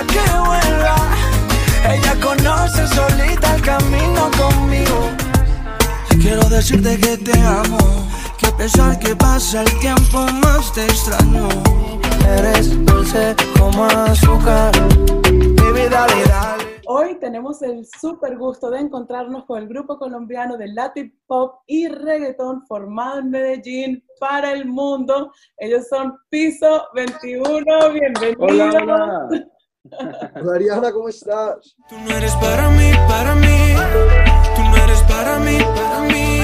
para que vuelva. Ella conoce solita el camino conmigo. Quiero decirte que te amo, que a pesar que pasa el tiempo más te extraño. Eres dulce como azúcar, mi vida Hoy tenemos el súper gusto de encontrarnos con el grupo colombiano de Latin Pop y Reggaeton formado en Medellín para el mundo. Ellos son Piso 21. Bienvenidos. Hola, hola. Ariana, ¿cómo estás? Tú no eres para mí, para mí. Tú no eres para mí, para mí.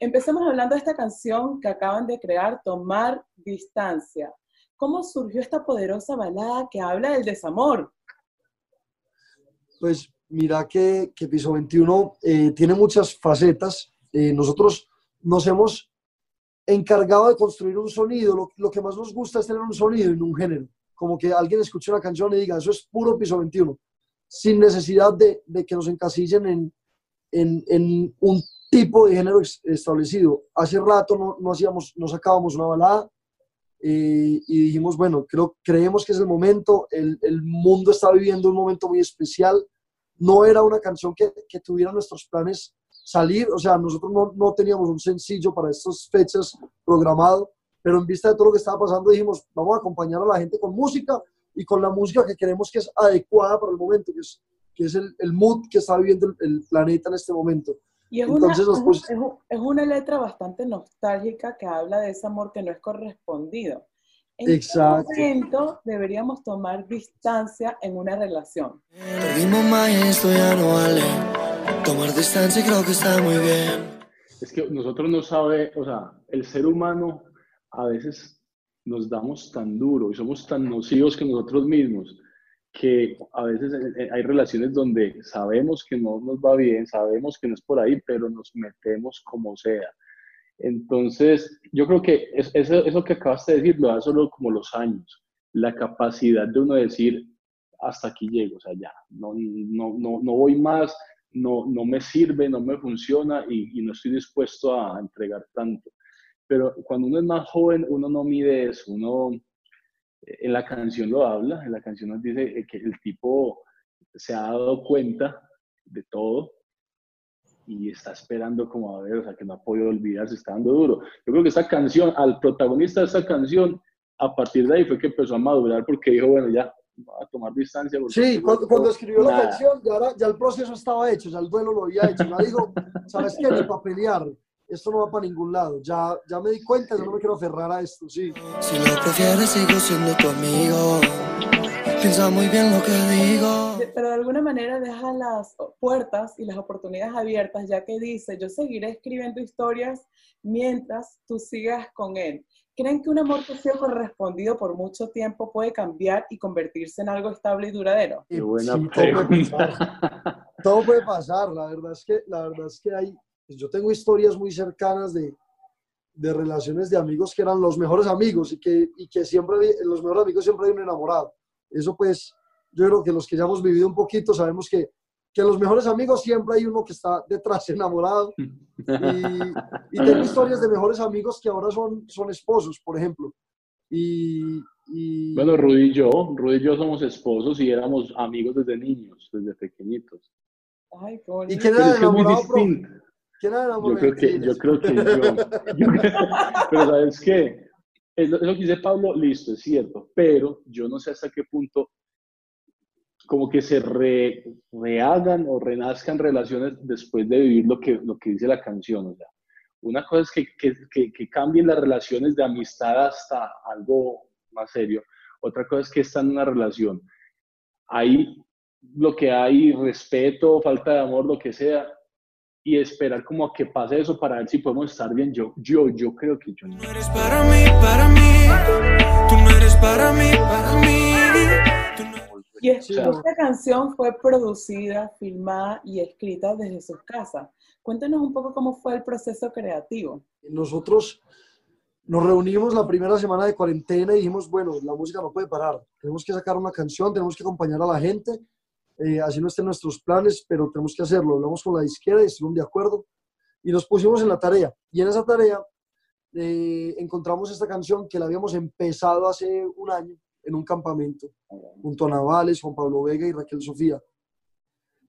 Empecemos hablando de esta canción que acaban de crear, Tomar Distancia. ¿Cómo surgió esta poderosa balada que habla del desamor? pues mira que, que Piso 21 eh, tiene muchas facetas. Eh, nosotros nos hemos encargado de construir un sonido. Lo, lo, que más nos gusta es tener un sonido y no un género. Como que alguien escuche una canción y diga, eso es puro Piso 21, sin necesidad de, de que nos encasillen en, en, en, un tipo de género establecido. Hace rato no, no, hacíamos, no sacábamos una balada eh, y dijimos, bueno, creo, creemos que es el momento, el, el mundo está viviendo un momento muy especial no era una canción que, que tuviera nuestros planes salir, o sea, nosotros no, no teníamos un sencillo para estas fechas programado, pero en vista de todo lo que estaba pasando dijimos, vamos a acompañar a la gente con música y con la música que queremos que es adecuada para el momento, que es, que es el, el mood que está viviendo el, el, planeta en este momento. Y es, Entonces, una, pues, es, es, una letra bastante nostálgica que habla de ese amor que no es correspondido. ¿En Exacto. qué momento deberíamos tomar distancia en una relación? esto ya no vale. Tomar distancia creo que está muy bien. Es que nosotros no sabe, o sea, el ser humano a veces nos damos tan duro y somos tan nocivos que nosotros mismos que a veces hay relaciones donde sabemos que no nos va bien, sabemos que no es por ahí, pero nos metemos como sea. Entonces, yo creo que eso, eso que acabaste de decir lo da solo como los años, la capacidad de uno decir, hasta aquí llego, o sea, ya, no, no, no, no voy más, no, no me sirve, no me funciona y, y, no estoy dispuesto a entregar tanto. Pero cuando uno es más joven, uno no mide eso, uno en la canción lo habla, en la canción nos dice que el tipo se ha dado cuenta de todo y está esperando como a ver, o sea, que no ha podido olvidarse, está dando duro. Yo creo que esta canción, al protagonista de esta canción, a partir de ahí fue que empezó a madurar porque dijo, bueno, ya, a tomar distancia. Sí, cuando, cuando, escribió la canción, ya, ya, el proceso estaba hecho, ya el duelo lo había hecho, ya dijo, ¿sabes qué? Ni para pelear, esto no va para ningún lado, ya, ya me di cuenta, yo no me quiero aferrar a esto, sí. Si lo prefieres, sigo siendo tu amigo. Piensa muy bien lo que digo. Pero de alguna manera deja las puertas y las oportunidades abiertas, ya que dice, yo seguiré escribiendo historias mientras tú sigas con él. ¿Creen que un amor que ha sido correspondido por mucho tiempo puede cambiar y convertirse en algo estable y duradero? Qué buena sí, todo, puede todo puede pasar, la verdad es que, la verdad es que hay, pues yo tengo historias muy cercanas de, de relaciones de amigos que eran los mejores amigos y que, y que siempre, los mejores amigos siempre hay un enamorado. Eso pues, yo creo que los que ya hemos vivido un poquito sabemos que, que los mejores amigos siempre hay uno que está detrás enamorado. Y, y tengo historias de mejores amigos que ahora son, son esposos, por ejemplo. Y, y... Bueno, Rudy y yo, Rudy y yo somos esposos y éramos amigos desde niños, desde pequeñitos. Ay, ¿Y quién era el enamorado? ¿Quién era el enamorado? Yo creo que yo. Creo que yo, yo pero ¿sabes qué? es lo, es lo que dice Pablo, listo, es cierto, pero yo no sé hasta qué punto como que se re, rehagan o renazcan relaciones después de vivir lo que, lo que dice la canción. O sea, una cosa es que, que, que, que cambien las relaciones de amistad hasta algo más serio. Otra cosa es que están en una relación. Ahí lo que hay, respeto, falta de amor, lo que sea, y esperar como a que pase eso para ver si podemos estar bien. Yo, yo, yo creo que yo no. eres para mí, para mí. Tú no eres para mí, para mí. Y esta canción fue producida, filmada y escrita desde sus casas. Cuéntenos un poco cómo fue el proceso creativo. Nosotros nos reunimos la primera semana de cuarentena y dijimos, bueno, la música no puede parar. Tenemos que sacar una canción, tenemos que acompañar a la gente eh, así no estén nuestros planes, pero tenemos que hacerlo. Hablamos con la disquera y estuvieron de acuerdo y nos pusimos en la tarea. Y en esa tarea eh, encontramos esta canción que la habíamos empezado hace un año en un campamento, junto a Navales, Juan Pablo Vega y Raquel Sofía.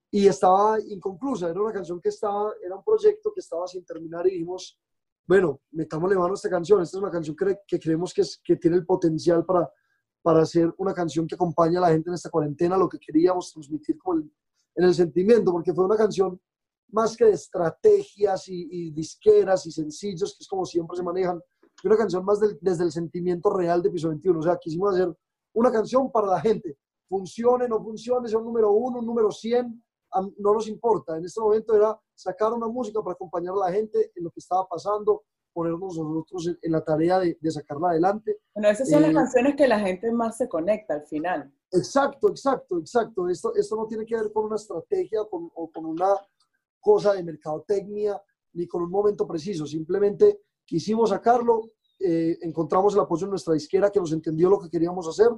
Y estaba inconclusa, era una canción que estaba, era un proyecto que estaba sin terminar y dijimos, bueno, metámosle mano a esta canción, esta es una canción que, creemos que tiene el potencial para, para hacer una canción que acompañe a la gente en esta cuarentena, lo que queríamos transmitir como en el sentimiento, porque fue una canción más que de estrategias y, disqueras y sencillos, que es como siempre se manejan, fue una canción más desde el sentimiento real de Piso 21. O sea, quisimos hacer una canción para la gente. Funcione, no funcione, sea un número uno, un número 100, no nos importa. En este momento era sacar una música para acompañar a la gente en lo que estaba pasando, ponernos nosotros en, la tarea de, sacarla adelante. Bueno, esas son las eh, canciones que la gente más se conecta al final. Exacto, exacto, exacto. Esto, esto no tiene que ver con una estrategia o con una cosa de mercadotecnia ni con un momento preciso. Simplemente quisimos sacarlo, eh, encontramos el apoyo en nuestra disquera que nos entendió lo que queríamos hacer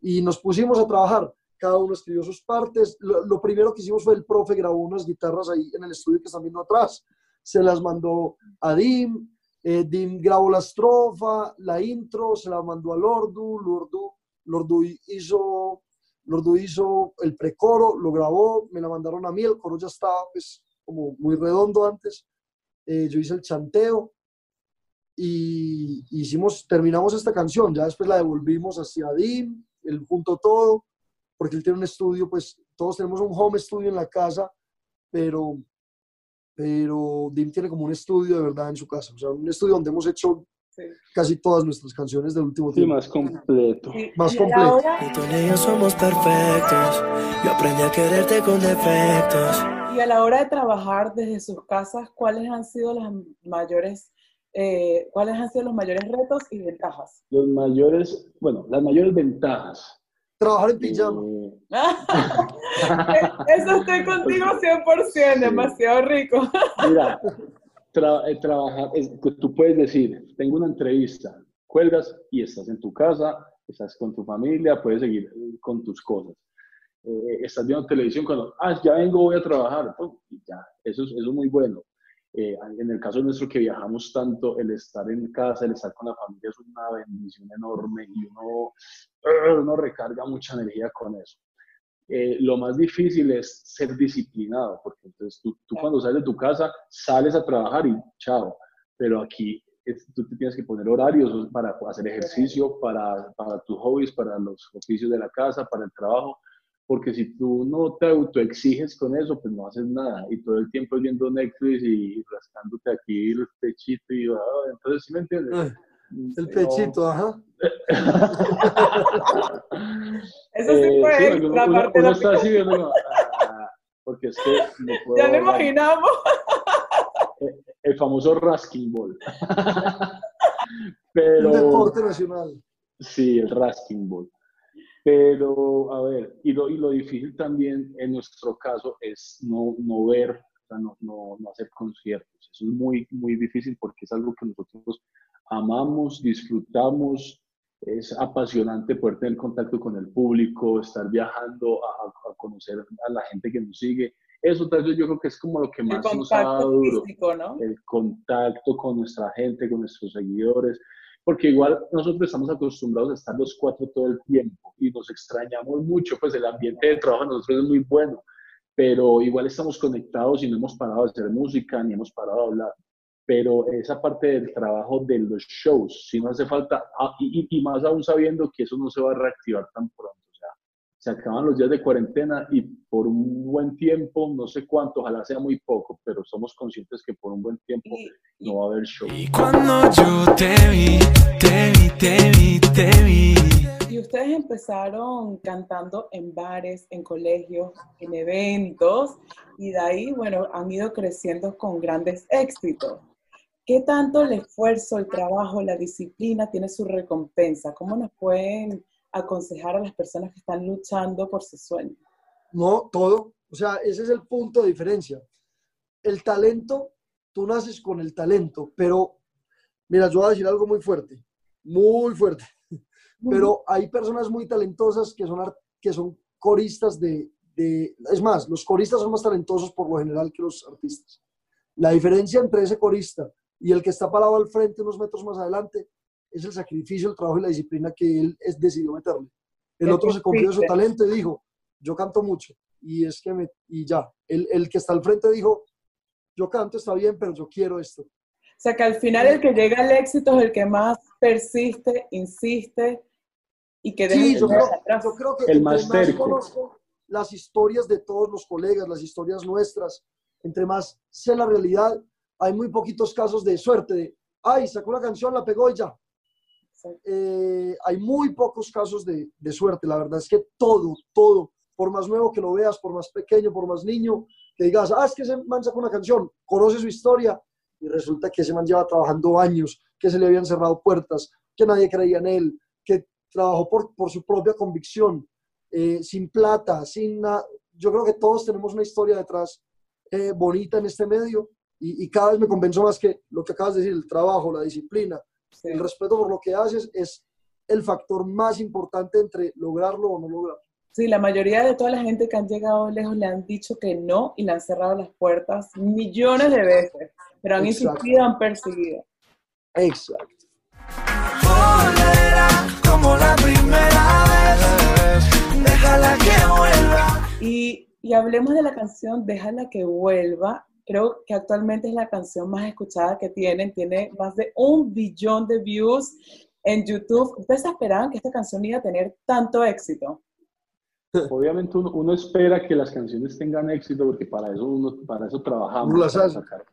y nos pusimos a trabajar. Cada uno escribió sus partes. Lo, primero que hicimos fue el profe grabó unas guitarras ahí en el estudio que están viendo atrás. Se las mandó a Dim. Eh, Dim grabó la estrofa, la intro, se la mandó a Lordu. Lordu, Lordu hizo, Lordu hizo el precoro, lo grabó, me la mandaron a mí. El coro ya estaba pues, como muy redondo antes. Eh, yo hice el chanteo y hicimos, terminamos esta canción, ya después la devolvimos hacia Dim, él juntó todo, porque él tiene un estudio, pues todos tenemos un home studio en la casa, pero, pero Dim tiene como un estudio de verdad en su casa, o sea, un estudio donde hemos hecho casi todas nuestras canciones del último tiempo. Sí, más completo. Más completo. Y somos perfectos, yo aprendí a quererte con defectos. Y a la hora de trabajar desde sus casas, ¿cuáles han sido las mayores, eh, cuáles han sido los mayores retos y ventajas? Los mayores, bueno, las mayores ventajas. Trabajar en pijama. Eh, Eso estoy contigo 100%, demasiado rico. Mira, eh, trabajar, tú puedes decir, tengo una entrevista, cuelgas y estás en tu casa, estás con tu familia, puedes seguir con tus cosas eh, estás viendo televisión cuando, ah, ya vengo, voy a trabajar, ya, eso es, eso es muy bueno. Eh, en el caso nuestro que viajamos tanto, el estar en casa, el estar con la familia es una bendición enorme y uno, uno recarga mucha energía con eso. Eh, lo más difícil es ser disciplinado, porque entonces tú, tú, cuando sales de tu casa sales a trabajar y chao, pero aquí tú te tienes que poner horarios para hacer ejercicio, para, para tus hobbies, para los oficios de la casa, para el trabajo, porque si tú no te autoexiges con eso, pues no haces nada y todo el tiempo viendo Netflix y rascándote aquí el pechito y ah, entonces, ¿sí me entiendes? El pechito, ajá. eso sí eh, fue la parte uno, está así viendo, ah, porque es que ya lo imaginamos. El, el famoso Rasking Ball. Pero, Un deporte nacional. Sí, el Rasking Ball. Pero, a ver, y lo, y lo difícil también en nuestro caso es no, no ver, o sea, no, no, no, hacer conciertos. Eso es muy, muy difícil porque es algo que nosotros amamos, disfrutamos. Es apasionante poder tener contacto con el público, estar viajando a, a conocer a la gente que nos sigue. Eso tal vez yo creo que es como lo que más nos ha dado duro. Físico, ¿no? El contacto con nuestra gente, con nuestros seguidores porque igual nosotros estamos acostumbrados a estar los cuatro todo el tiempo y nos extrañamos mucho, pues el ambiente de trabajo nosotros es muy bueno, pero igual estamos conectados y no hemos parado de hacer música ni hemos parado de hablar. Pero esa parte del trabajo de los shows, si no hace falta, ah, y, y más aún sabiendo que eso no se va a reactivar tan pronto se acaban los días de cuarentena y por un buen tiempo, no sé cuánto, ojalá sea muy poco, pero somos conscientes que por un buen tiempo no va a haber show. Y cuando yo te vi, te vi, te vi, te vi. Y ustedes empezaron cantando en bares, en colegios, en eventos, y de ahí, bueno, han ido creciendo con grandes éxitos. ¿Qué tanto el esfuerzo, el trabajo, la disciplina tiene su recompensa? ¿Cómo nos pueden aconsejar a las personas que están luchando por su sueño? No, todo. O sea, ese es el punto de diferencia. El talento, tú naces con el talento, pero mira, yo voy a decir algo muy fuerte, muy fuerte. Pero hay personas muy talentosas que son, que son coristas de, de... Es más, los coristas son más talentosos por lo general que los artistas. La diferencia entre ese corista y el que está parado al frente unos metros más adelante es el sacrificio, el trabajo y la disciplina que él es, decidió meterle. El otro se confió de su talento y dijo, yo canto mucho. Y es que me, y ya, el, el que está al frente dijo, yo canto, está bien, pero yo quiero esto. O sea que al final el que llega al éxito es el que más persiste, insiste y que deja sí, yo creo, yo creo que el más, más conozco las historias de todos los colegas, las historias nuestras, entre más sé la realidad, hay muy poquitos casos de suerte, de, ay, sacó una canción, la pegó y ya. Eh, hay muy pocos casos de, suerte. La verdad es que todo, todo, por más nuevo que lo veas, por más pequeño, por más niño, que digas, ah, es que ese man sacó una canción, conoce su historia y resulta que ese man lleva trabajando años, que se le habían cerrado puertas, que nadie creía en él, que trabajó por, su propia convicción, eh, sin plata, sin nada. Yo creo que todos tenemos una historia detrás eh, bonita en este medio y, cada vez me convenzo más que lo que acabas de decir, el trabajo, la disciplina, el respeto por lo que haces es el factor más importante entre lograrlo o no lograrlo. Sí, la mayoría de toda la gente que han llegado lejos le han dicho que no y le han cerrado las puertas millones de veces, pero han insistido, han perseguido. Exacto. como la primera vez, déjala que vuelva. Y, y hablemos de la canción Déjala que vuelva, creo que actualmente es la canción más escuchada que tienen, tiene más de un billón de views en YouTube. ¿Ustedes esperaban que esta canción iba a tener tanto éxito? Obviamente uno, espera que las canciones tengan éxito porque para eso, uno, para eso trabajamos. Para sacar,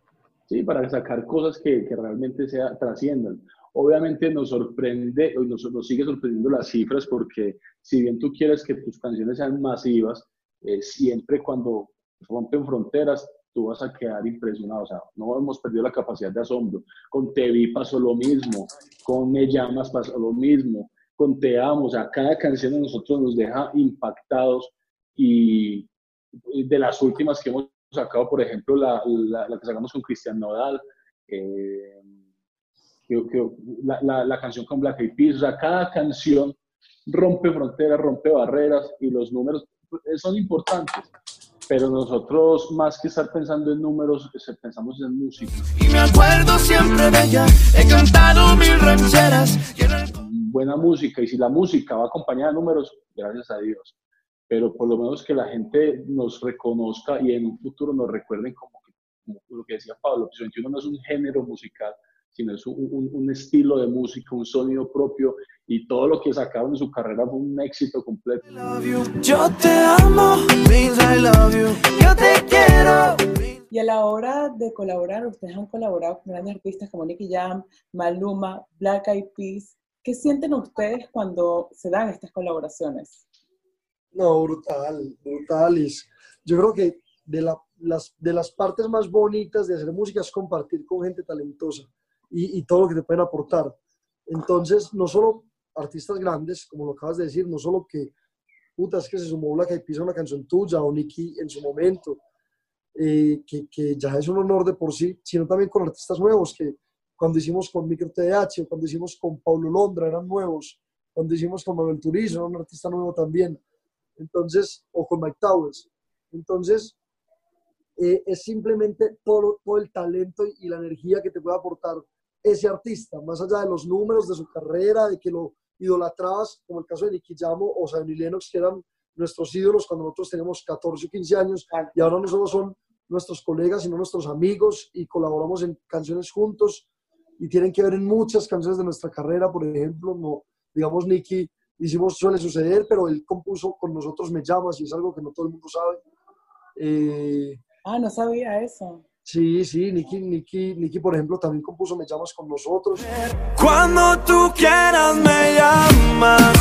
sí, para sacar cosas que, que realmente sea, trasciendan. Obviamente nos sorprende, y nos, nos, sigue sorprendiendo las cifras porque si bien tú quieres que tus canciones sean masivas, eh, siempre cuando rompen fronteras tú vas a quedar impresionado. O sea, no hemos perdido la capacidad de asombro. Con Te Vi pasó lo mismo, con Me Llamas pasó lo mismo, con Te Amo. O sea, cada canción de nosotros nos deja impactados y de las últimas que hemos sacado, por ejemplo, la, la, que sacamos con Cristian Nodal, eh, la, la, canción con Black Eyed Peas, o sea, cada canción rompe fronteras, rompe barreras y los números son importantes pero nosotros más que estar pensando en números, pensamos en música. Y me acuerdo siempre de ella, he cantado mil rancheras. Buena música, y si la música va acompañada de números, gracias a Dios. Pero por lo menos que la gente nos reconozca y en un futuro nos recuerden como, lo que decía Pablo, que 21 no es un género musical, sino es un, un, estilo de música, un sonido propio y todo lo que sacaron en su carrera fue un éxito completo. Yo te amo, I love you. Yo te quiero. Y a la hora de colaborar, ustedes han colaborado con grandes artistas como Nicky Jam, Maluma, Black Eyed Peas. ¿Qué sienten ustedes cuando se dan estas colaboraciones? No, brutal, brutales. Yo creo que de, la, las, de las partes más bonitas de hacer música es compartir con gente talentosa y, y todo lo que te pueden aportar. Entonces, no solo artistas grandes, como lo acabas de decir, no solo que, puta, es que se sumó Black Eyed Peas una canción tuya o Nicky en su momento, eh, que, que, ya es un honor de por sí, sino también con artistas nuevos, que cuando hicimos con Micro TDH cuando hicimos con Paulo Londra eran nuevos, cuando hicimos con Manuel Turizo era un artista nuevo también, entonces, o con Mike Towers. Entonces, eh, es simplemente todo, todo el talento y la energía que te puede aportar ese artista, más allá de los números de su carrera, de que lo idolatrabas, como el caso de Nicky Jamo o Sammy Lennox, que eran nuestros ídolos cuando nosotros teníamos 14 o 15 años, y ahora no solo son nuestros colegas, sino nuestros amigos, y colaboramos en canciones juntos, y tienen que ver en muchas canciones de nuestra carrera, por ejemplo, no, digamos, Nicky, hicimos, suele suceder, pero él compuso con nosotros Me Llamas, y es algo que no todo el mundo sabe. Eh, ah, no sabía eso. Sí, sí, Nicky, Nicky, Nicky, por ejemplo, también compuso Me llamas con nosotros. Cuando tú quieras me llamas.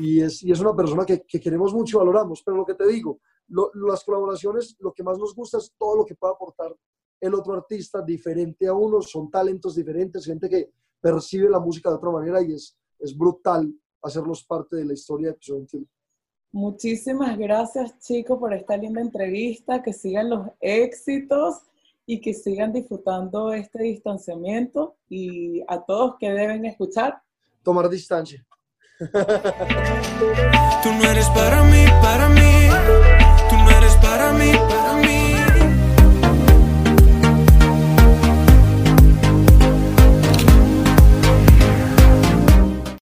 Y es, y es una persona que, que, queremos mucho y valoramos, pero lo que te digo, las colaboraciones, lo que más nos gusta es todo lo que pueda aportar el otro artista diferente a uno, son talentos diferentes, gente que percibe la música de otra manera y es, es brutal hacerlos parte de la historia de Episodio 21. Muchísimas gracias, chicos, por esta linda entrevista. Que sigan los éxitos y que sigan disfrutando este distanciamiento. Y a todos que deben escuchar. Tomar distancia. Tú no eres para mí, para mí.